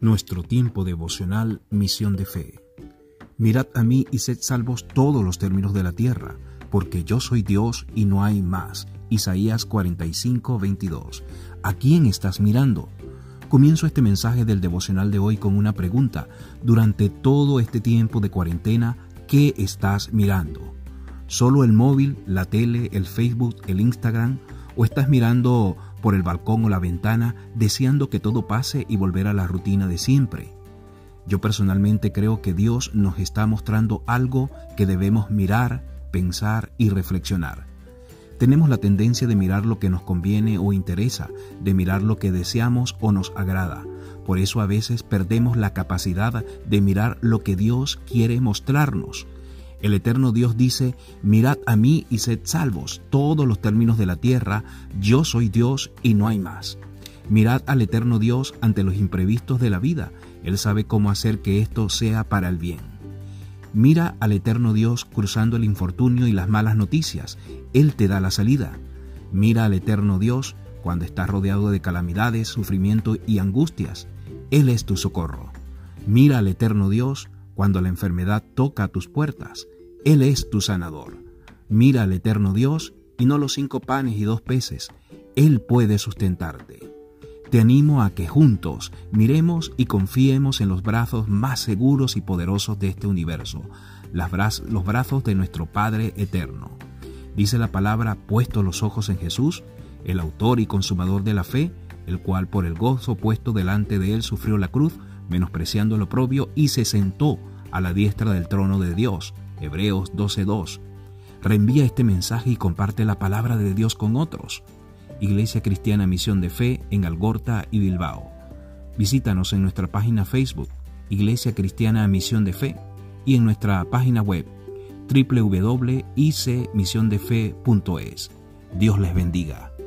nuestro tiempo devocional Misión de Fe. Mirad a mí y sed salvos todos los términos de la tierra, porque yo soy Dios y no hay más. Isaías 45, 22. ¿A quién estás mirando? Comienzo este mensaje del devocional de hoy con una pregunta. Durante todo este tiempo de cuarentena, ¿qué estás mirando? ¿Solo el móvil, la tele, el Facebook, el Instagram? ¿O estás mirando por el balcón o la ventana deseando que todo pase y volver a la rutina de siempre. Yo personalmente creo que Dios nos está mostrando algo que debemos mirar, pensar y reflexionar. Tenemos la tendencia de mirar lo que nos conviene o interesa, de mirar lo que deseamos o nos agrada. Por eso a veces perdemos la capacidad de mirar lo que Dios quiere mostrarnos. El eterno Dios dice, mirad a mí y sed salvos, todos los términos de la tierra, yo soy Dios y no hay más. Mirad al eterno Dios ante los imprevistos de la vida, Él sabe cómo hacer que esto sea para el bien. Mira al eterno Dios cruzando el infortunio y las malas noticias, Él te da la salida. Mira al eterno Dios cuando estás rodeado de calamidades, sufrimiento y angustias, Él es tu socorro. Mira al eterno Dios cuando la enfermedad toca tus puertas, Él es tu sanador. Mira al eterno Dios y no los cinco panes y dos peces, Él puede sustentarte. Te animo a que juntos miremos y confiemos en los brazos más seguros y poderosos de este universo, los brazos de nuestro Padre eterno. Dice la palabra, puesto los ojos en Jesús, el autor y consumador de la fe, el cual por el gozo puesto delante de él sufrió la cruz, menospreciando lo propio, y se sentó a la diestra del trono de Dios. Hebreos 12.2. Reenvía este mensaje y comparte la palabra de Dios con otros. Iglesia Cristiana Misión de Fe en Algorta y Bilbao. Visítanos en nuestra página Facebook, Iglesia Cristiana Misión de Fe, y en nuestra página web www.icmisiondefe.es. Dios les bendiga.